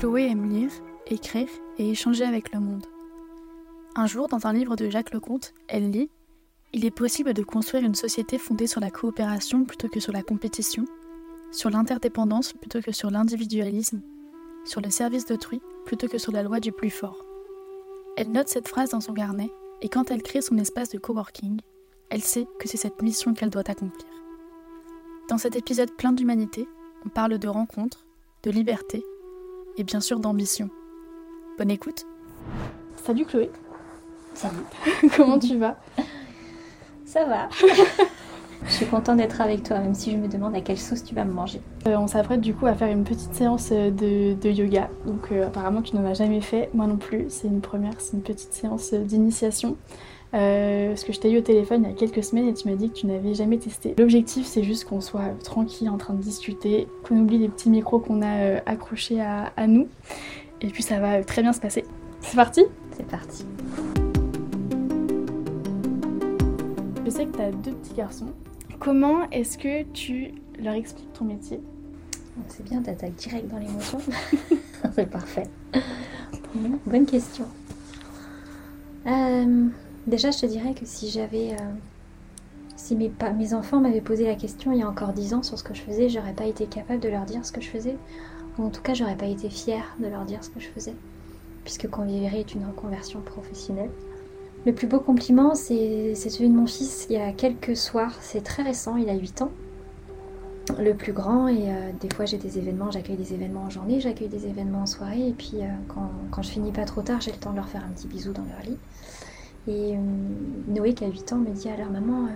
Chloé aime lire, écrire et échanger avec le monde. Un jour, dans un livre de Jacques Lecomte, elle lit Il est possible de construire une société fondée sur la coopération plutôt que sur la compétition, sur l'interdépendance plutôt que sur l'individualisme, sur le service d'autrui plutôt que sur la loi du plus fort. Elle note cette phrase dans son carnet et quand elle crée son espace de coworking, elle sait que c'est cette mission qu'elle doit accomplir. Dans cet épisode plein d'humanité, on parle de rencontres, de liberté et bien sûr d'ambition. Bonne écoute. Salut Chloé. Salut. Comment tu vas? Ça va. je suis contente d'être avec toi, même si je me demande à quelle sauce tu vas me manger. Euh, on s'apprête du coup à faire une petite séance de, yoga. Donc euh, apparemment tu n'en as jamais fait, moi non plus. C'est une première, c'est une petite séance d'initiation. Euh, parce que je t'ai eu au téléphone il y a quelques semaines et tu m'as dit que tu n'avais jamais testé. L'objectif c'est juste qu'on soit tranquille en train de discuter, qu'on oublie les petits micros qu'on a accrochés à, à nous. Et puis ça va très bien se passer. C'est parti? C'est parti. Je sais que tu as deux petits garçons. Comment est-ce que tu leur expliques ton métier C'est bien, t'attaques direct dans l'émotion. C'est parfait. Bonne question. Euh, déjà, je te dirais que si j'avais. Euh, si mes, mes enfants m'avaient posé la question il y a encore dix ans sur ce que je faisais, j'aurais pas été capable de leur dire ce que je faisais. Ou en tout cas, j'aurais pas été fière de leur dire ce que je faisais. Puisque Convivere est une reconversion professionnelle. Le plus beau compliment, c'est celui de mon fils il y a quelques soirs. C'est très récent, il a 8 ans. Le plus grand, et euh, des fois j'ai des événements, j'accueille des événements en journée, j'accueille des événements en soirée, et puis euh, quand, je finis pas trop tard, j'ai le temps de leur faire un petit bisou dans leur lit. Et euh, Noé, qui a 8 ans, me dit alors maman,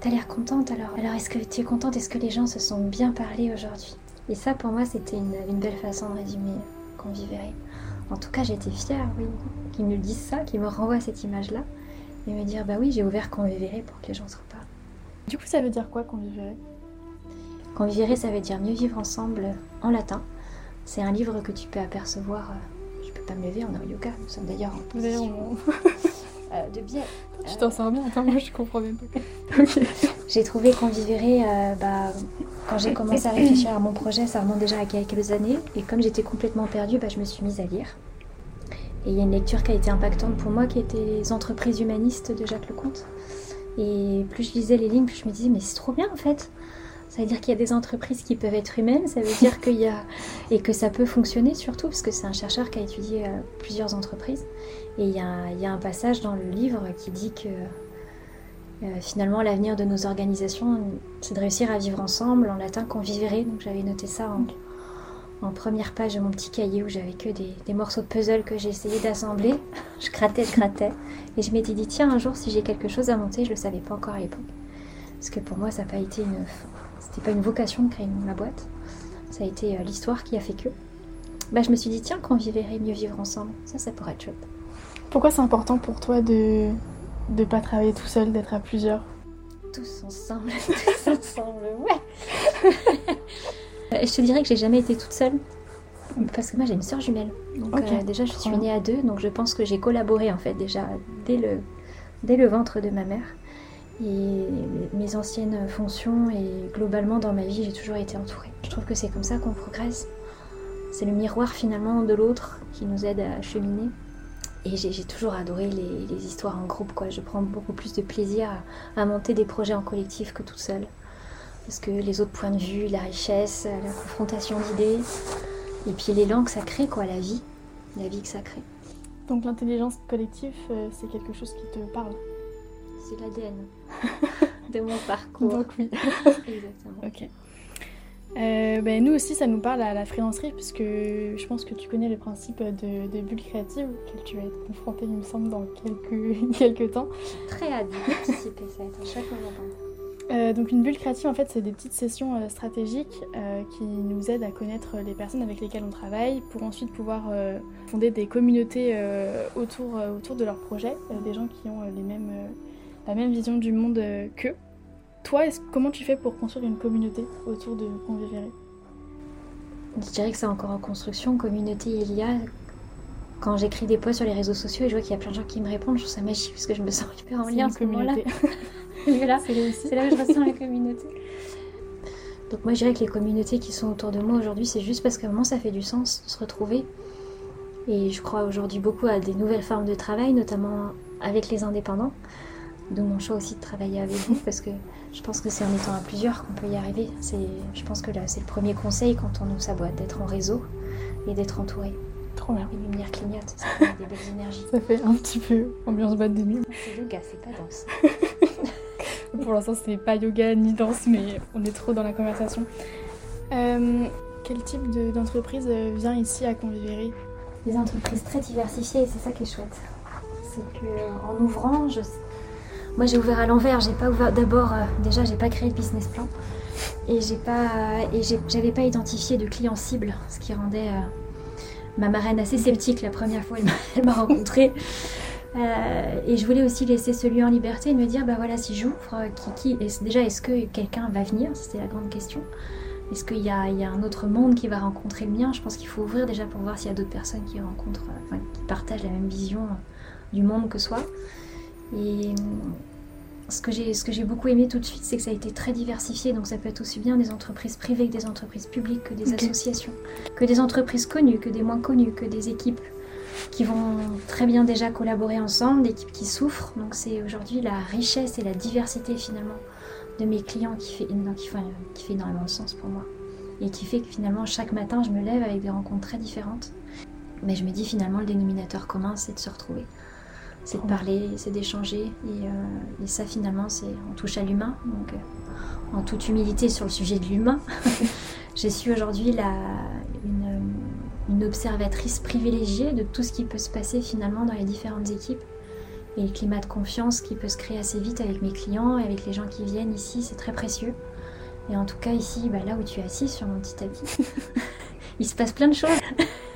t'as l'air contente alors Alors est-ce que tu es contente? Est-ce que les gens se sont bien parlé aujourd'hui? Et ça pour moi c'était une, belle façon de résumer Convivere. En tout cas, j'étais fière, oui, qu'ils me disent ça, qu'ils me renvoient cette image-là, et me dire, bah oui, j'ai ouvert Convivere pour que les gens se reparlent. Du coup, ça veut dire quoi, Convivere Convivere, ça veut dire mieux vivre ensemble en latin. C'est un livre que tu peux apercevoir. Euh, je peux pas me lever, on est au yoga, nous sommes d'ailleurs en position euh, de biais. Tu t'en sors bien, attends, moi je comprends même pas. J'ai trouvé Convivere, euh, bah, quand j'ai commencé à réfléchir à mon projet, ça remonte déjà à quelques années. Et comme j'étais complètement perdue, bah, je me suis mise à lire. Et il y a une lecture qui a été impactante pour moi, qui était Les entreprises humanistes de Jacques Lecomte. Et plus je lisais les lignes, plus je me disais, mais c'est trop bien en fait. Ça veut dire qu'il y a des entreprises qui peuvent être humaines, ça veut dire qu'il y a. et que ça peut fonctionner surtout, parce que c'est un chercheur qui a étudié euh, plusieurs entreprises. Et il y, a, un passage dans le livre qui dit que euh, finalement, l'avenir de nos organisations, c'est de réussir à vivre ensemble, en latin convivere. Donc j'avais noté ça en, première page de mon petit cahier où j'avais que des, morceaux de puzzle que j'ai essayé d'assembler. je grattais, je grattais. Et je m'étais dit, tiens, un jour, si j'ai quelque chose à monter, je le savais pas encore à l'époque. Parce que pour moi, ça n'a pas été une. C'était pas une vocation de créer ma boîte. Ça a été euh, l'histoire qui a fait que. Bah, je me suis dit, tiens, convivere, mieux vivre ensemble. Ça, ça pourrait être chouette. Pourquoi c'est important pour toi de, de pas travailler tout seul, d'être à plusieurs Tous ensemble, tous ensemble, ouais. je te dirais que j'ai jamais été toute seule. Parce que moi j'ai une soeur jumelle. Donc euh, déjà je suis née à deux, donc je pense que j'ai collaboré en fait déjà dès le, dès le ventre de ma mère. Et mes anciennes fonctions et globalement dans ma vie j'ai toujours été entourée. Je trouve que c'est comme ça qu'on progresse. C'est le miroir finalement de l'autre qui nous aide à cheminer. Et j'ai toujours adoré les, histoires en groupe. Quoi. Je prends beaucoup plus de plaisir à, monter des projets en collectif que toute seule. Parce que les autres points de vue, la richesse, la confrontation d'idées, et puis l'élan que ça crée, quoi, la vie, la vie que ça crée. Donc l'intelligence collective, euh, c'est quelque chose qui te parle? C'est l'ADN de mon parcours. Donc oui. Exactement. Ok. Euh, ben, nous aussi, ça nous parle à la freelancerie, puisque je pense que tu connais le principe de, de bulle créative, auquel tu vas être confronté, il me semble, dans quelques, quelques temps. Très hâte de participer, ça va être chaque euh, donc une bulle créative, en fait, c'est des petites sessions euh, stratégiques euh, qui nous aident à connaître les personnes avec lesquelles on travaille pour ensuite pouvoir fonder des communautés autour, autour de leurs projets, des gens qui ont les mêmes, la même vision du monde qu'eux. Toi, comment tu fais pour construire une communauté autour de Convivere Je dirais que c'est encore en construction. Communauté, il y a. Quand j'écris des posts sur les réseaux sociaux et je vois qu'il y a plein de gens qui me répondent, je trouve ça magique parce que je me sens hyper en lien ce moment-là. c'est là, là où je ressens la communauté. Donc moi je dirais que les communautés qui sont autour de moi aujourd'hui, c'est juste parce qu'à un moment ça fait du sens de se retrouver. Et je crois aujourd'hui beaucoup à des nouvelles formes de travail, notamment avec les indépendants. D'où mon choix aussi de travailler avec vous, parce que je pense que c'est en étant à plusieurs qu'on peut y arriver. Je pense que là, c'est le premier conseil quand on ouvre sa boîte, d'être en réseau et d'être entouré. Trop bien. Les lumières clignotent, ça fait des belles énergies. Ça fait un petit peu ambiance boîte de nuit. C'est yoga, c'est pas danse. Pour l'instant, c'est pas yoga ni danse, mais on est trop dans la conversation. Euh, quel type d'entreprise euh, vient ici à Convivéry Des entreprises très diversifiées, et c'est ça qui est chouette. C'est que euh, en ouvrant, je... moi j'ai ouvert à l'envers. J'ai pas ouvert d'abord. déjà, j'ai pas créé de business plan et j'ai pas et j'avais pas identifié de client cible, ce qui rendait ma marraine assez sceptique la première fois elle m'a rencontrée. Euh, et je voulais aussi laisser ce lieu en liberté et me dire, bah voilà, si j'ouvre, euh, qui, déjà, est-ce que quelqu'un va venir? C'était la grande question. Est-ce qu'il y, a un autre monde qui va rencontrer le mien? Je pense qu'il faut ouvrir déjà pour voir s'il y a d'autres personnes qui rencontrent, euh, qui partagent la même vision du monde que soi. Et ce que j'ai beaucoup aimé tout de suite, c'est que ça a été très diversifié. Donc ça peut être aussi bien des entreprises privées que des entreprises publiques, que des associations, que des entreprises connues, que des moins connues, que des équipes qui vont très bien déjà collaborer ensemble, d'équipes qui souffrent. Donc c'est aujourd'hui la richesse et la diversité finalement de mes clients qui fait, qui, fait, qui fait énormément de sens pour moi. Et qui fait que finalement chaque matin je me lève avec des rencontres très différentes. Mais je me dis finalement le dénominateur commun c'est de se retrouver. C'est de parler, c'est d'échanger. Et, euh, et, ça finalement c'est on touche à l'humain. Donc euh, en toute humilité sur le sujet de l'humain, je suis aujourd'hui la, une une observatrice privilégiée de tout ce qui peut se passer finalement dans les différentes équipes. Et le climat de confiance qui peut se créer assez vite avec mes clients et avec les gens qui viennent ici, c'est très précieux. Et en tout cas ici, bah, là où tu es assis sur mon petit tapis, il se passe plein de choses.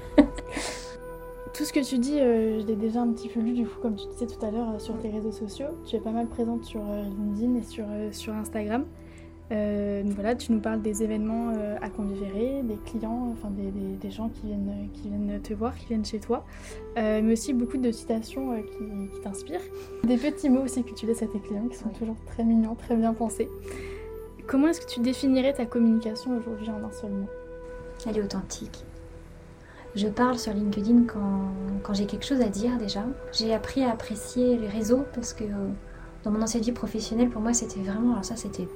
tout ce que tu dis, euh, je l'ai déjà un petit peu lu du coup, comme tu disais tout à l'heure, euh, sur tes réseaux sociaux. Tu es pas mal présente sur euh, LinkedIn et sur, sur Instagram. Euh, voilà, tu nous parles des événements euh, à convivérer, des clients, enfin des, gens qui viennent, qui viennent te voir, qui viennent chez toi, euh, mais aussi beaucoup de citations qui, t'inspirent. Des petits mots aussi que tu laisses à tes clients qui sont toujours très mignons, très bien pensés. Comment est-ce que tu définirais ta communication aujourd'hui en un seul mot? Elle est authentique. Je parle sur LinkedIn quand, j'ai quelque chose à dire déjà. J'ai appris à apprécier les réseaux parce que dans mon ancienne vie professionnelle, pour moi, c'était vraiment. Alors, ça, c'était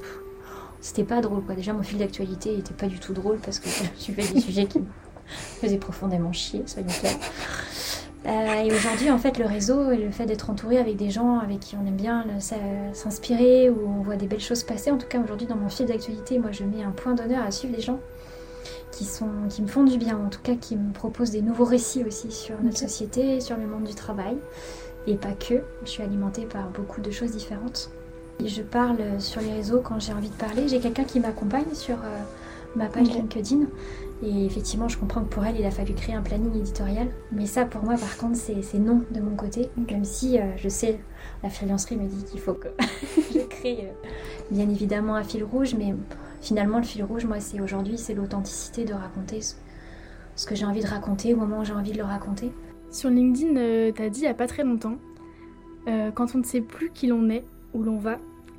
c'était pas drôle quoi. Déjà mon fil d'actualité était pas du tout drôle parce que je suivais des sujets qui me faisaient profondément chier, soyons clairs. Euh, et aujourd'hui, en fait, le réseau et le fait d'être entouré avec des gens avec qui on aime bien s'inspirer ou on voit des belles choses passer. En tout cas, aujourd'hui, dans mon fil d'actualité, moi, je mets un point d'honneur à suivre des gens qui, sont, qui me font du bien, en tout cas, qui me proposent des nouveaux récits aussi sur notre société, sur le monde du travail. Et pas que. Je suis alimentée par beaucoup de choses différentes. Je parle sur les réseaux quand j'ai envie de parler. J'ai quelqu'un qui m'accompagne sur euh, ma page LinkedIn. Et effectivement, je comprends que pour elle, il a fallu créer un planning éditorial. Mais ça, pour moi, par contre, c'est non de mon côté. Même si euh, je sais, la freelancerie me dit qu'il faut que je crée euh, bien évidemment un fil rouge. Mais finalement, le fil rouge, moi, c'est aujourd'hui, c'est l'authenticité de raconter ce, que j'ai envie de raconter au moment où j'ai envie de le raconter. Sur LinkedIn, tu as dit il n'y a pas très longtemps, quand on ne sait plus qui l'on est, où l'on va,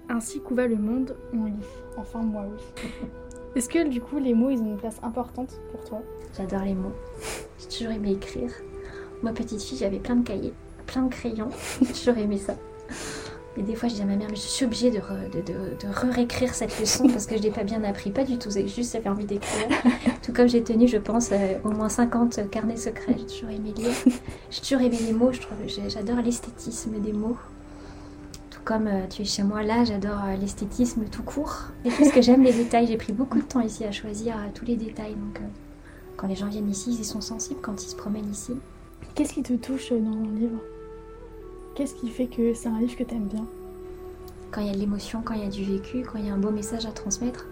ainsi qu'où va le monde, on lit. Enfin, moi, oui. Est-ce que du coup, les mots, ils ont une place importante pour toi? J'adore les mots. J'ai toujours aimé écrire. Moi, petite fille, j'avais plein de cahiers, plein de crayons. J'ai toujours aimé ça. Et des fois, je dis à ma mère, mais je suis obligée de, de, réécrire cette leçon parce que je l'ai pas bien appris. Pas du tout, c'est juste j'avais envie d'écrire. tout comme j'ai tenu, je pense, euh, au moins 50 carnets secrets. J'ai toujours aimé lire. J'ai toujours aimé les mots. Je trouve, j'adore l'esthétisme des mots comme euh, tu es chez moi là, j'adore euh, l'esthétisme tout court. Et parce que j'aime les détails, j'ai pris beaucoup de temps ici à choisir tous les détails. Donc quand les gens viennent ici, ils sont sensibles quand ils se promènent ici. Qu'est-ce qui te touche dans le livre? Qu'est-ce qui fait que c'est un livre que tu aimes bien? Quand il y a de l'émotion, quand il y a du vécu, quand il y a un beau message à transmettre.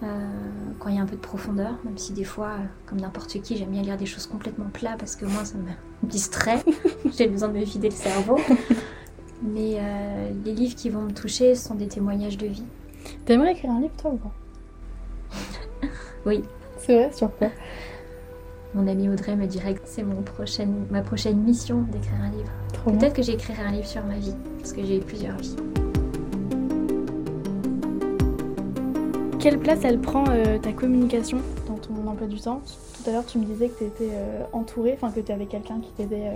quand il y a un peu de profondeur, même si des fois, comme n'importe qui, j'aime bien lire des choses complètement plats parce que moi ça me distrait, j'ai besoin de me vider le cerveau. Mais euh, les livres qui vont me toucher sont des témoignages de vie. T'aimerais écrire un livre, toi, ou pas? Oui. C'est vrai, sur quoi? Mon ami Audrey me dirait que c'est mon prochaine, ma prochaine mission d'écrire un livre. Peut-être que j'écrirai un livre sur ma vie, parce que j'ai eu plusieurs vies. quelle place elle prend ta communication dans ton emploi du temps? Tout à l'heure, tu me disais que tu étais entourée, enfin que tu avais quelqu'un qui t'aidait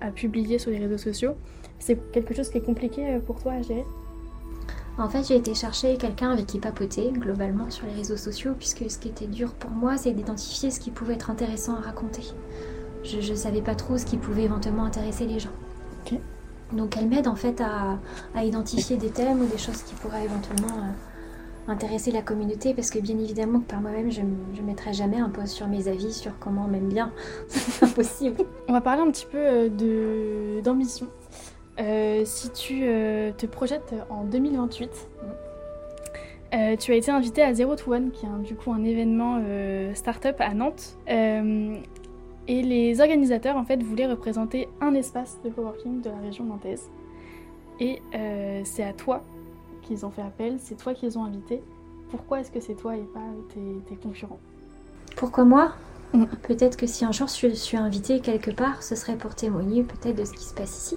à, publier sur les réseaux sociaux. C'est quelque chose qui est compliqué pour toi à gérer? En fait, j'ai été chercher quelqu'un avec qui papoter globalement sur les réseaux sociaux, puisque ce qui était dur pour moi, c'est d'identifier ce qui pouvait être intéressant à raconter. Je ne savais pas trop ce qui pouvait éventuellement intéresser les gens. Donc elle m'aide en fait à, identifier des thèmes ou des choses qui pourraient éventuellement euh, intéresser la communauté, parce que bien évidemment que par moi-même, je ne mettrai jamais un post sur mes avis, sur comment on m'aime bien. c'est impossible. On va parler un petit peu euh, d'ambition. Euh, si tu euh, te projettes en 2028, euh, tu as été invité à Zero to One, qui est du coup un événement start-up à Nantes. et les organisateurs en fait voulaient représenter un espace de coworking de la région nantaise. Et c'est à toi qu'ils ont fait appel, c'est toi qu'ils ont invité. Pourquoi est-ce que c'est toi et pas tes, concurrents? Pourquoi moi? Mm. Peut-être que si un jour je suis invitée quelque part, ce serait pour témoigner peut-être de ce qui se passe ici.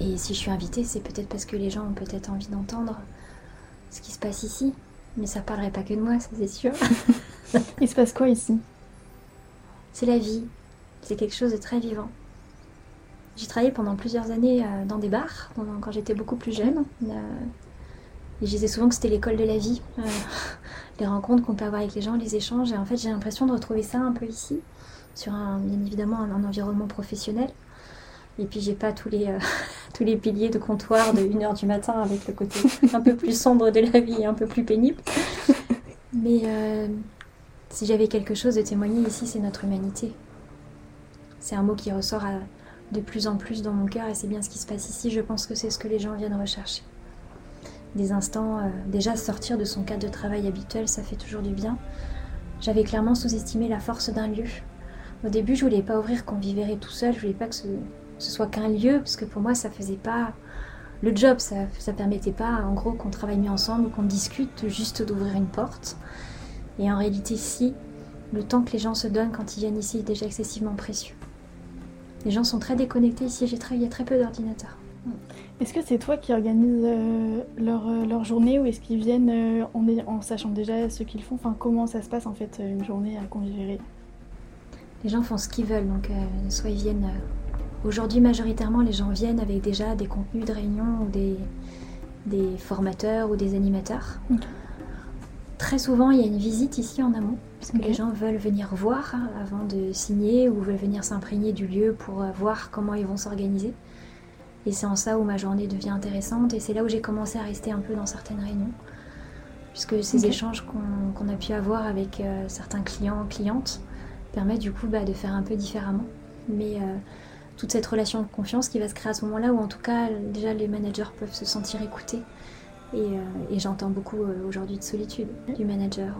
Et si je suis invitée, c'est peut-être parce que les gens ont peut-être envie d'entendre ce qui se passe ici. Mais ça parlerait pas que de moi, ça c'est sûr. Il se passe quoi ici? C'est la vie. C'est quelque chose de très vivant. J'ai travaillé pendant plusieurs années euh, dans des bars, quand j'étais beaucoup plus jeune. Euh, et je disais souvent que c'était l'école de la vie. Euh, les rencontres qu'on peut avoir avec les gens, les échanges. Et en fait, j'ai l'impression de retrouver ça un peu ici, sur un, bien évidemment un environnement professionnel. Et puis j'ai pas tous les, euh, tous les piliers de comptoir de 1h du matin avec le côté un peu plus sombre de la vie un peu plus pénible. Mais euh, si j'avais quelque chose de témoigner ici, c'est notre humanité. C'est un mot qui ressort de plus en plus dans mon cœur et c'est bien ce qui se passe ici. Je pense que c'est ce que les gens viennent rechercher. Des instants, euh, déjà sortir de son cadre de travail habituel, ça fait toujours du bien. J'avais clairement sous-estimé la force d'un lieu. Au début, je voulais pas ouvrir qu'on vivrait tout seul, je voulais pas que ce soit qu'un lieu, parce que pour moi, ça faisait pas le job, ça, ça permettait pas, en gros, qu'on travaille mieux ensemble, qu'on discute, juste d'ouvrir une porte. Et en réalité, si, le temps que les gens se donnent quand ils viennent ici est déjà excessivement précieux. Les gens sont très déconnectés ici, j'ai il y a très peu d'ordinateurs. Est-ce que c'est toi qui organises euh, leur, euh, leur, journée ou est-ce qu'ils viennent euh, en, en, sachant déjà ce qu'ils font? Enfin, comment ça se passe en fait une journée à Convivere Les gens font ce qu'ils veulent, donc soit ils viennent Aujourd'hui, majoritairement, les gens viennent avec déjà des contenus de réunion ou des, des formateurs ou des animateurs. Très souvent, il y a une visite ici en amont, parce que les gens veulent venir voir hein, avant de signer ou veulent venir s'imprégner du lieu pour euh, voir comment ils vont s'organiser. Et c'est en ça où ma journée devient intéressante et c'est là où j'ai commencé à rester un peu dans certaines réunions. Puisque ces échanges qu'on a pu avoir avec euh, certains clients, clientes, permettent du coup bah, de faire un peu différemment. Mais euh, toute cette relation de confiance qui va se créer à ce moment-là, où en tout cas déjà les managers peuvent se sentir écoutés. Et, euh, j'entends beaucoup euh, aujourd'hui de solitude du manager.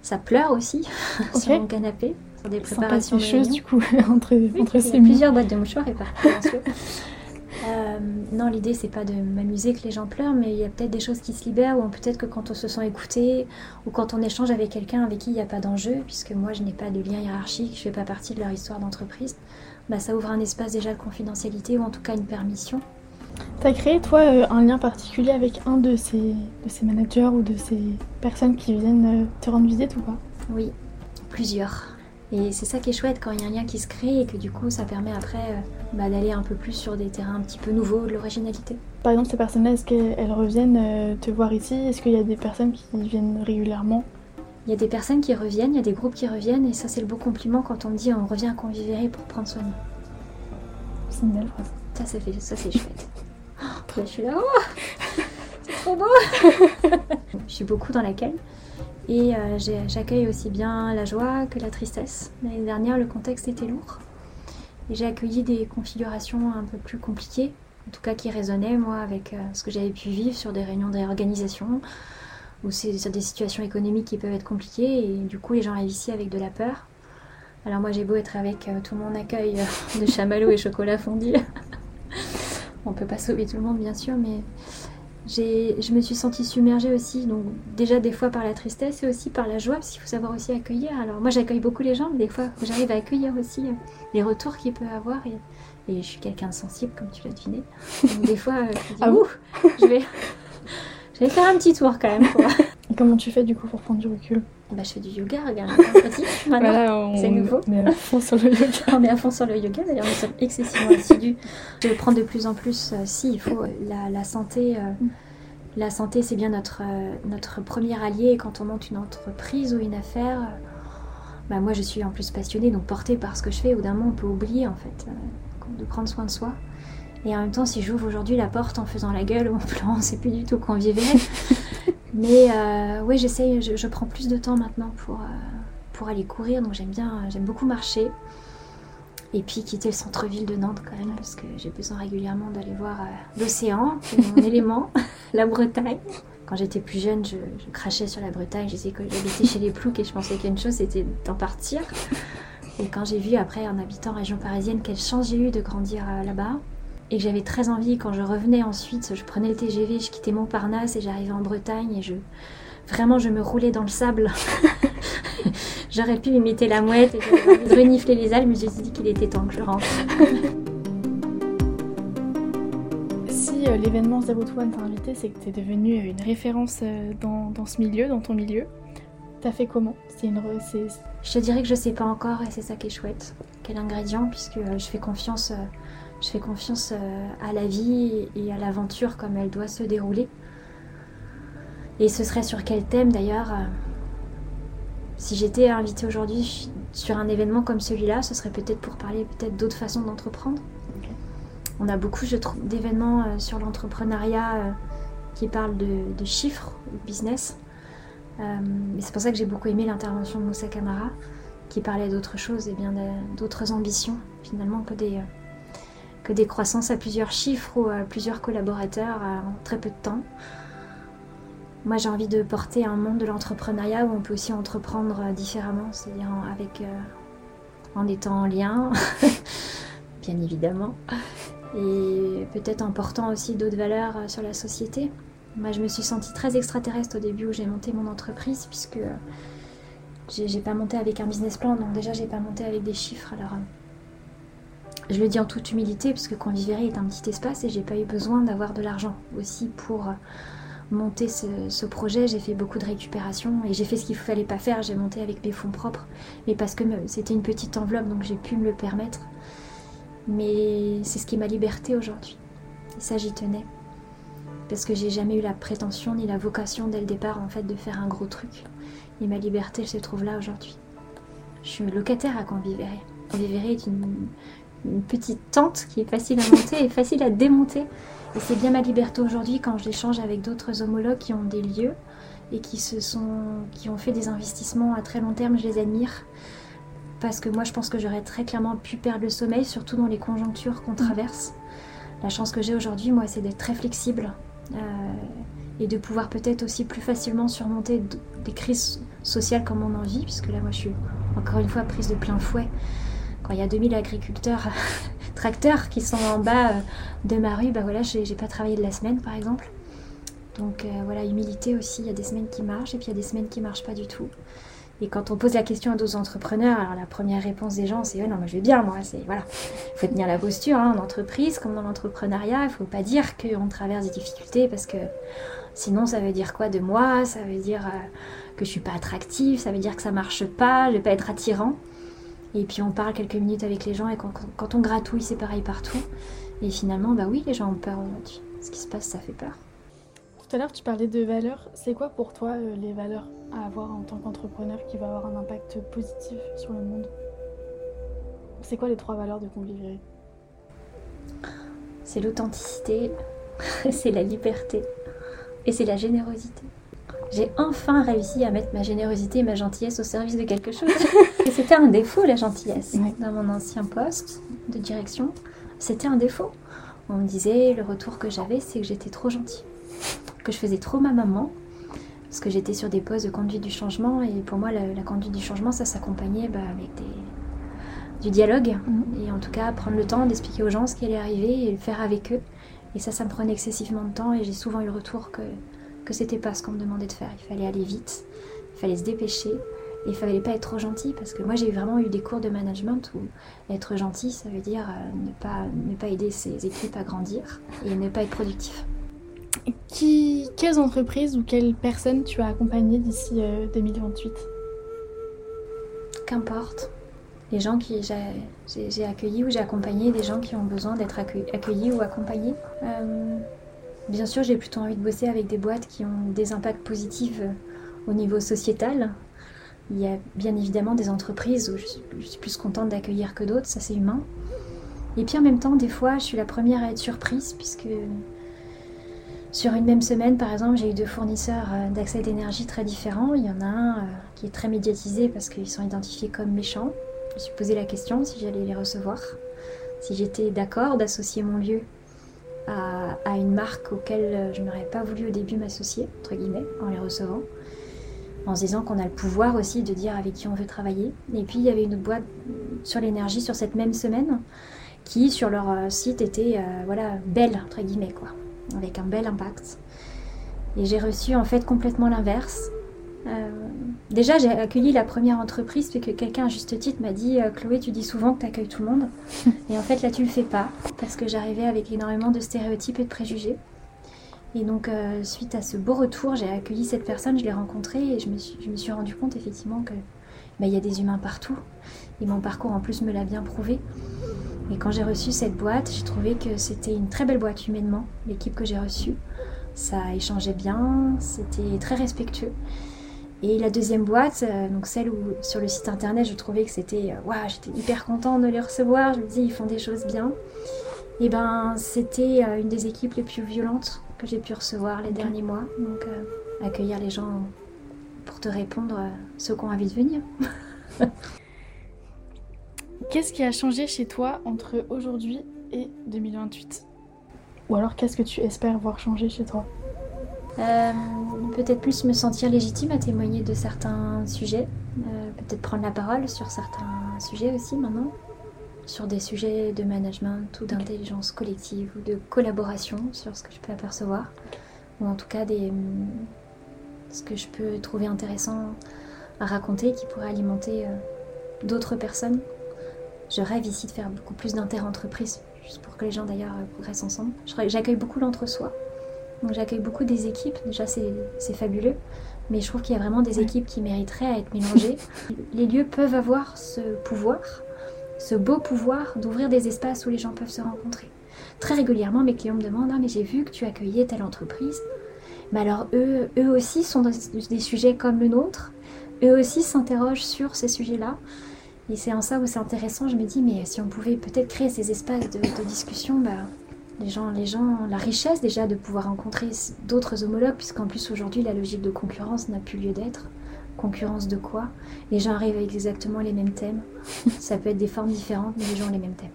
Ça pleure aussi sur mon canapé, sur des préparations de choses du coup entre, entre ces plusieurs boîtes de mouchoirs et euh, non, l'idée c'est pas de m'amuser que les gens pleurent, mais il y a peut-être des choses qui se libèrent, ou peut-être que quand on se sent écouté, ou quand on échange avec quelqu'un avec qui il n'y a pas d'enjeu, puisque moi je n'ai pas de lien hiérarchique, je fais pas partie de leur histoire d'entreprise, bah, ça ouvre un espace déjà de confidentialité ou en tout cas une permission. Tu as créé toi euh, un lien particulier avec un de ces, de ces managers ou de ces personnes qui viennent euh, te rendre visite ou pas? Oui, plusieurs. Et c'est ça qui est chouette quand il y a un lien qui se crée et que du coup ça permet après euh, bah, d'aller un peu plus sur des terrains un petit peu nouveaux, de l'originalité. Par exemple, ces personnes-là, est-ce qu'elles reviennent te voir ici? Est-ce qu'il y a des personnes qui viennent régulièrement? Il y a des personnes qui reviennent, il y a des groupes qui reviennent, et ça c'est le beau compliment quand on me dit on revient à pour prendre soin de nous. C'est une belle phrase. Ça, ça, fait, ça c'est chouette. je suis là, oh c'est trop beau Je suis beaucoup dans l'accueil. Et euh, j'accueille aussi bien la joie que la tristesse. L'année dernière, le contexte était lourd. Et j'ai accueilli des configurations un peu plus compliquées, en tout cas qui résonnaient, moi, avec euh, ce que j'avais pu vivre sur des réunions de où c'est sur des situations économiques qui peuvent être compliquées et du coup les gens arrivent ici avec de la peur. Alors moi j'ai beau être avec euh, tout mon accueil euh, de chamallow et chocolat fondu. On peut pas sauver tout le monde bien sûr, mais je me suis sentie submergée aussi, donc déjà des fois par la tristesse et aussi par la joie, parce qu'il faut savoir aussi accueillir. Alors moi j'accueille beaucoup les gens, mais des fois j'arrive à accueillir aussi euh, les retours qu'il peut avoir. Et, je suis quelqu'un de sensible, comme tu l'as deviné. Donc des fois je, dis, ah je vais Je vais faire un petit tour quand même. Pour... Comment tu fais du coup pour prendre du recul bah, je fais du yoga, regarde, voilà, c'est nouveau. On est à fond sur le yoga. on est à fond sur le yoga, d'ailleurs nous sommes excessivement assidus. Je prends de plus en plus, euh, si, il faut, la, la santé, euh, mm. la santé c'est bien notre, euh, notre premier allié quand on monte une entreprise ou une affaire. bah, moi je suis en plus passionnée, donc portée par ce que je fais, au d'un moment on peut oublier en fait de prendre soin de soi. Et en même temps, si j'ouvre aujourd'hui la porte en faisant la gueule ou en pleurant, c'est plus du tout qu'on vivait. Mais euh, oui, j'essaye, je, prends plus de temps maintenant pour, euh, pour aller courir, donc j'aime bien, j'aime beaucoup marcher. Et puis quitter le centre-ville de Nantes quand même, parce que j'ai besoin régulièrement d'aller voir euh, l'océan, mon élément, la Bretagne. Quand j'étais plus jeune, je, crachais sur la Bretagne, que j'habitais chez les ploucs et je pensais qu'une chose c'était d'en partir. Et quand j'ai vu après en habitant région parisienne quelle chance j'ai eu de grandir là-bas, et que j'avais très envie quand je revenais ensuite, je prenais le TGV, je quittais Montparnasse et j'arrivais en Bretagne et je vraiment je me roulais dans le sable. J'aurais pu imiter la mouette et de renifler les algues, mais j'ai dit qu'il était temps que je rentre. si euh, l'événement Zero to One t'a invité, c'est que tu es devenue une référence euh, dans, dans, ce milieu, dans ton milieu. T'as fait comment? C'est une Je te dirais que je sais pas encore et c'est ça qui est chouette. Quel ingrédient, puisque euh, je fais confiance je fais confiance euh, à la vie et à l'aventure comme elle doit se dérouler. Et ce serait sur quel thème d'ailleurs euh, Si j'étais invitée aujourd'hui sur un événement comme celui-là, ce serait peut-être pour parler peut-être d'autres façons d'entreprendre. On a beaucoup, je trouve, d'événements euh, sur l'entrepreneuriat qui parlent de, chiffres, de business. mais c'est pour ça que j'ai beaucoup aimé l'intervention de Moussa Kamara, qui parlait d'autres choses et bien d'autres ambitions finalement que des, que des croissances à plusieurs chiffres ou à plusieurs collaborateurs en très peu de temps. Moi, j'ai envie de porter un monde de l'entrepreneuriat où on peut aussi entreprendre différemment, c'est-à-dire avec, euh, en étant en lien, bien évidemment, et peut-être en portant aussi d'autres valeurs euh, sur la société. Moi, je me suis sentie très extraterrestre au début où j'ai monté mon entreprise, puisque euh, j'ai pas monté avec un business plan, donc déjà, j'ai pas monté avec des chiffres. Alors, je le dis en toute humilité parce que Conviverie est un petit espace et j'ai pas eu besoin d'avoir de l'argent aussi pour euh, monter ce, projet. J'ai fait beaucoup de récupération et j'ai fait ce qu'il fallait pas faire. J'ai monté avec mes fonds propres, mais parce que c'était une petite enveloppe donc j'ai pu me le permettre. Mais c'est ce qui est ma liberté aujourd'hui. Et ça j'y tenais parce que j'ai jamais eu la prétention ni la vocation dès le départ en fait de faire un gros truc. Et ma liberté se trouve là aujourd'hui. Je suis locataire à Conviverie. Conviverie est une, une petite tente qui est facile à monter et facile à démonter. Et c'est bien ma liberté aujourd'hui quand j'échange avec d'autres homologues qui ont des lieux et qui, se sont, qui ont fait des investissements à très long terme. Je les admire parce que moi je pense que j'aurais très clairement pu perdre le sommeil, surtout dans les conjonctures qu'on traverse. La chance que j'ai aujourd'hui, moi, c'est d'être très flexible euh, et de pouvoir peut-être aussi plus facilement surmonter des crises sociales comme on en vit, puisque là, moi, je suis encore une fois prise de plein fouet quand il y a 2000 agriculteurs tracteurs qui sont en bas euh, de ma rue, bah voilà, j'ai pas travaillé de la semaine par exemple. Donc euh, voilà, humilité aussi, il y a des semaines qui marchent et puis il y a des semaines qui marchent pas du tout. Et quand on pose la question à d'autres entrepreneurs, alors la première réponse des gens, c'est non, moi je vais bien, moi, c'est voilà, il faut tenir la posture hein, en entreprise comme dans l'entrepreneuriat. Il faut pas dire qu'on traverse des difficultés parce que sinon ça veut dire quoi de moi? Ça veut dire euh, que je suis pas attractive, ça veut dire que ça marche pas, je vais pas être attirant. Et puis on parle quelques minutes avec les gens et quand, on gratouille, c'est pareil partout. Et finalement, bah oui, les gens ont peur aujourd'hui. Ce qui se passe, ça fait peur. Tout à l'heure, tu parlais de valeurs. C'est quoi pour toi euh, les valeurs à avoir en tant qu'entrepreneur qui va avoir un impact positif sur le monde? C'est quoi les trois valeurs de Convivier C'est l'authenticité, c'est la liberté et c'est la générosité j'ai enfin réussi à mettre ma générosité et ma gentillesse au service de quelque chose. et c'était un défaut, la gentillesse. Dans mon ancien poste de direction, c'était un défaut. On me disait, le retour que j'avais, c'est que j'étais trop gentille. Que je faisais trop ma maman. Parce que j'étais sur des postes de conduite du changement. Et pour moi, la, conduite du changement, ça s'accompagnait bah, avec des, du dialogue. Mhm. Et en tout cas, prendre le temps d'expliquer aux gens ce qui allait arriver et le faire avec eux. Et ça, ça me prenait excessivement de temps. Et j'ai souvent eu le retour que que c'était pas ce qu'on me demandait de faire. Il fallait aller vite, il fallait se dépêcher, et il fallait pas être trop gentil parce que moi j'ai vraiment eu des cours de management où être gentil ça veut dire euh, ne, pas, ne pas aider ses équipes à grandir et ne pas être productif. Qui, quelles entreprises ou quelles personnes tu as accompagnées d'ici 2028 Qu'importe. Les gens qui j'ai accueillis ou j'ai accompagné des gens qui ont besoin d'être accueillis ou accompagnés. Bien sûr, j'ai plutôt envie de bosser avec des boîtes qui ont des impacts positifs au niveau sociétal, il y a bien évidemment des entreprises où je suis plus contente d'accueillir que d'autres, ça c'est humain. Et puis en même temps, des fois, je suis la première à être surprise puisque sur une même semaine, par exemple, j'ai eu deux fournisseurs euh, d'accès d'énergie très différents. Il y en a un euh, qui est très médiatisé parce qu'ils sont identifiés comme méchants. Je me suis posé la question si j'allais les recevoir, si j'étais d'accord d'associer mon lieu à, une marque auquel euh, je n'aurais pas voulu au début m'associer, entre guillemets, en les recevant en se disant qu'on a le pouvoir aussi de dire avec qui on veut travailler. Et puis il y avait une boîte sur l'énergie sur cette même semaine qui sur leur euh, site était euh, voilà belle entre guillemets quoi, avec un bel impact. Et j'ai reçu en fait complètement l'inverse. Euh, déjà j'ai accueilli la première entreprise puisque quelqu'un à juste titre m'a dit Chloé tu dis souvent que tu accueilles tout le monde et en fait là tu le fais pas parce que j'arrivais avec énormément de stéréotypes et de préjugés. Et donc, euh, suite à ce beau retour, j'ai accueilli cette personne, je l'ai rencontrée et je me, suis, je me suis rendu compte effectivement que bah, il y a des humains partout. Et mon parcours en plus me l'a bien prouvé. Et quand j'ai reçu cette boîte, j'ai trouvé que c'était une très belle boîte humainement, l'équipe que j'ai reçue. Ça échangeait bien, c'était très respectueux. Et la deuxième boîte, euh, donc celle où sur le site internet je trouvais que c'était, euh, waouh, j'étais hyper contente de les recevoir, je me disais ils font des choses bien. Et ben c'était une des équipes les plus violentes que j'ai pu recevoir les derniers mois. Donc, euh, accueillir les gens pour te répondre, euh, ceux qui ont envie de venir. qu'est-ce qui a changé chez toi entre aujourd'hui et 2028 Ou alors, qu'est-ce que tu espères voir changer chez toi? Euh, Peut-être plus me sentir légitime à témoigner de certains sujets. peut-être prendre la parole sur certains sujets aussi maintenant sur des sujets de management ou d'intelligence collective ou de collaboration sur ce que je peux apercevoir, ou en tout cas hum, ce que je peux trouver intéressant à raconter qui pourrait alimenter euh, d'autres personnes. Je rêve ici de faire beaucoup plus d'inter-entreprises, juste pour que les gens d'ailleurs euh, progressent ensemble. J'accueille beaucoup l'entre-soi, donc j'accueille beaucoup des équipes, déjà c'est fabuleux, mais je trouve qu'il y a vraiment des équipes qui mériteraient à être mélangées. les lieux peuvent avoir ce pouvoir ce beau pouvoir d'ouvrir des espaces où les gens peuvent se rencontrer. Très régulièrement, mes clients me demandent Ah, mais j'ai vu que tu accueillais telle entreprise. Mais alors, eux, eux aussi sont dans des sujets comme le nôtre. Eux aussi s'interrogent sur ces sujets-là. Et c'est en ça où c'est intéressant. Je me dis Mais si on pouvait peut-être créer ces espaces de, discussion, bah, les gens, les gens, la richesse déjà de pouvoir rencontrer d'autres homologues, puisqu'en plus aujourd'hui, la logique de concurrence n'a plus lieu d'être. Concurrence de quoi? Les gens arrivent avec exactement les mêmes thèmes. Ça peut être des formes différentes, mais les gens ont les mêmes thèmes.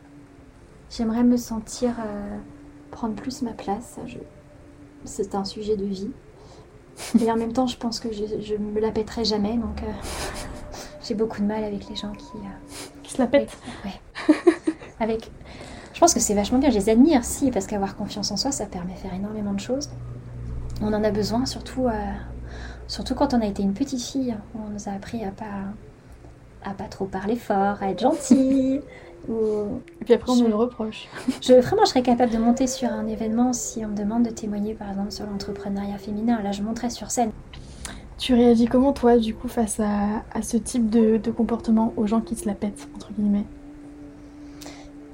J'aimerais me sentir euh, prendre plus ma place. Je... C'est un sujet de vie. Et en même temps, je pense que je, ne me la pèterai jamais. Donc, euh, j'ai beaucoup de mal avec les gens qui. Euh, qui se la pètent Ouais. avec. Je pense que c'est vachement bien. Je les admire, si, parce qu'avoir confiance en soi, ça permet de faire énormément de choses. On en a besoin, surtout Surtout quand on a été une petite fille, on nous a appris à pas, à pas trop parler fort, à être gentil. ou... Et puis après, on nous le reproche. je, vraiment, je serais capable de monter sur un événement si on me demande de témoigner, par exemple, sur l'entrepreneuriat féminin. Là, je monterais sur scène. Tu réagis comment, toi, du coup, face à, à ce type de, de, comportement, aux gens qui se la pètent, entre guillemets?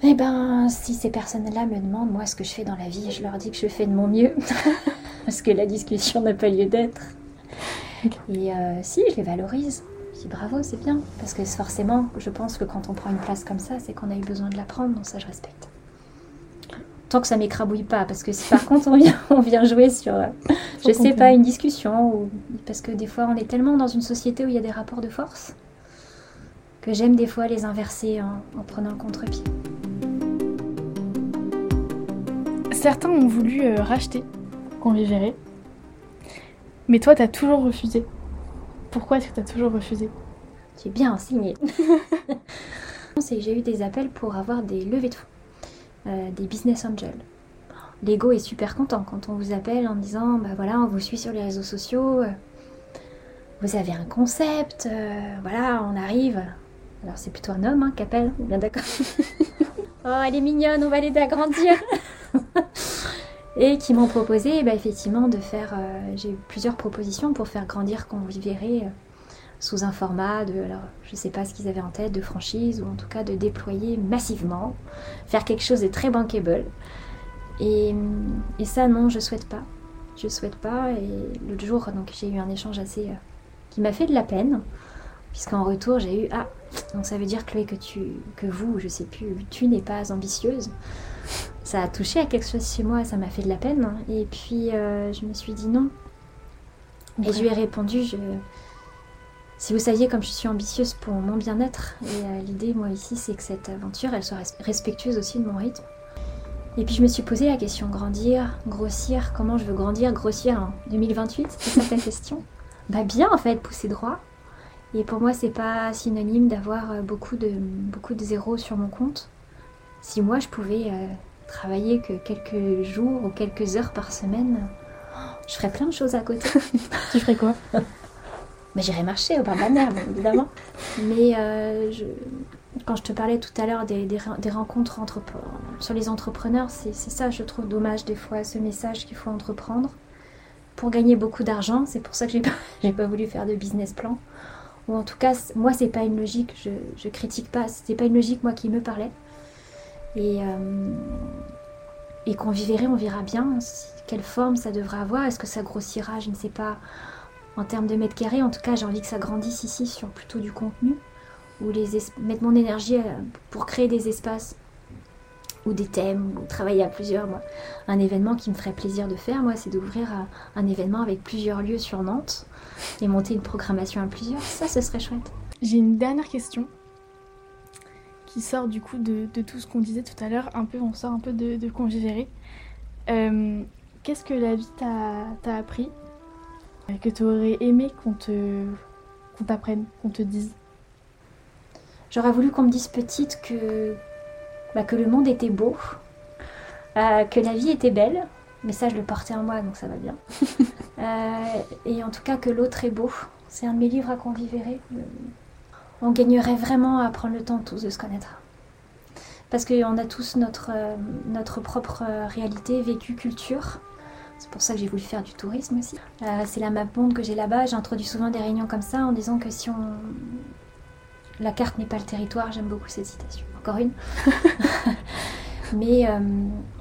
Eh ben, si ces personnes-là me demandent, moi, ce que je fais dans la vie, je leur dis que je fais de mon mieux. Parce que la discussion n'a pas lieu d'être. Et euh, si, je les valorise. Je dis bravo, c'est bien. Parce que forcément, je pense que quand on prend une place comme ça, c'est qu'on a eu besoin de la prendre, donc ça, je respecte. Tant que ça m'écrabouille pas, parce que si par contre on vient, on vient jouer sur, euh, je sais pas, une discussion, ou parce que des fois on est tellement dans une société où il y a des rapports de force, que j'aime des fois les inverser en, prenant le contre-pied. Certains ont voulu euh, racheter Convivéré mais toi, t'as toujours refusé. Pourquoi est-ce que t'as toujours refusé? J'ai bien enseigné. j'ai eu des appels pour avoir des levées de fonds, euh, des business angels. L'ego est super content quand on vous appelle en disant bah voilà, on vous suit sur les réseaux sociaux, euh, vous avez un concept, euh, voilà, on arrive. Alors c'est plutôt un homme hein, qui appelle, bien d'accord. oh, elle est mignonne, on va l'aider à grandir. et qui m'ont proposé bah, effectivement de faire. euh, J'ai eu plusieurs propositions pour faire grandir Convivérer euh, sous un format de. Alors, je ne sais pas ce qu'ils avaient en tête, de franchise ou en tout cas de déployer massivement, faire quelque chose de très bankable. Et, ça, non, je souhaite pas. Je souhaite pas. Et l'autre jour, donc j'ai eu un échange assez. euh, qui m'a fait de la peine, puisqu'en retour, j'ai eu Ah, donc ça veut dire, Chloé, que, tu, que vous, je sais plus, tu n'es pas ambitieuse. Ça a touché à quelque chose chez moi, ça m'a fait de la peine. Et puis, euh, je me suis dit non. Et je lui ai répondu je... Si vous saviez comme je suis ambitieuse pour mon bien-être, et euh, l'idée, moi, ici, c'est que cette aventure, elle soit res- respectueuse aussi de mon rythme. Et puis, je me suis posé la question grandir, grossir, comment je veux grandir, grossir en 2028 C'est ça ta question? Bah, bien, en fait, pousser droit. Et pour moi, c'est pas synonyme d'avoir euh, beaucoup de, beaucoup de zéros sur mon compte. Si moi, je pouvais euh, travailler que quelques jours ou quelques heures par semaine, je ferais plein de choses à côté. Tu ferais quoi? Mais j'irais marcher au bord de la mer, bien évidemment. Mais euh, je- quand je te parlais tout à l'heure des, des re- des rencontres entre- sur les entrepreneurs, c'est ça, je trouve dommage des fois, ce message qu'il faut entreprendre pour gagner beaucoup d'argent. C'est pour ça que j'ai pas, pas voulu faire de business plan. Ou en tout cas, moi, c'est pas une logique, je, je critique pas, c'était pas une logique, moi, qui me parlait. Et, euh, et qu'on vivrait, on verra bien quelle forme ça devra avoir. Est-ce que ça grossira? Je ne sais pas en termes de mètres carrés. En tout cas, j'ai envie que ça grandisse ici sur plutôt du contenu, ou les es- mettre mon énergie euh, pour créer des espaces ou des thèmes, ou travailler à plusieurs. Un événement qui me ferait plaisir de faire, moi, c'est d'ouvrir un, un événement avec plusieurs lieux sur Nantes et monter une programmation à plusieurs. Ça, ce serait chouette. J'ai une dernière question qui sort du coup de, de tout ce qu'on disait tout à l'heure. Un peu, on sort un peu de, de. Euh, Qu'est-ce que la vie t'a appris? Euh, Que tu aurais aimé qu'on te qu'on t'apprenne, qu'on te dise? J'aurais voulu qu'on me dise petite que, bah, que le monde était beau, euh, que la vie était belle, mais ça je le portais en moi donc ça va bien. Euh, et en tout cas que l'autre est beau. C'est un de mes livres à convivérer. On gagnerait vraiment à prendre le temps tous de se connaître. Parce qu'on a tous notre, euh, propre euh, réalité, vécu, culture. C'est pour ça que j'ai voulu faire du tourisme aussi. Euh, c'est la map monde que j'ai là-bas. J'introduis souvent des réunions comme ça en disant que si on, la carte n'est pas le territoire, j'aime beaucoup cette citation. Encore une. Mais euh,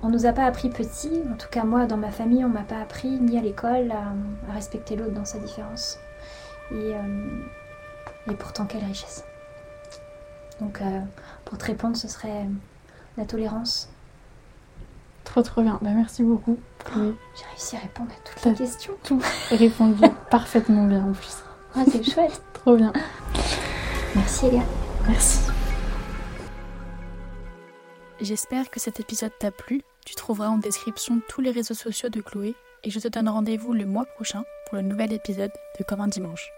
on nous a pas appris petit, en tout cas moi dans ma famille, on m'a pas appris ni à l'école à, respecter l'autre dans sa différence. Et pourtant quelle richesse. Donc euh, pour te répondre, ce serait la tolérance. Trop trop bien. Bah, merci beaucoup. Chloé. J'ai réussi à répondre à toutes les questions. tout répondu parfaitement bien en plus. Ah, c'est chouette. Trop bien. Merci Elia. Merci. J'espère que cet épisode t'a plu. Tu trouveras en description tous les réseaux sociaux de Chloé et je te donne rendez-vous le mois prochain pour le nouvel épisode de Comme un dimanche.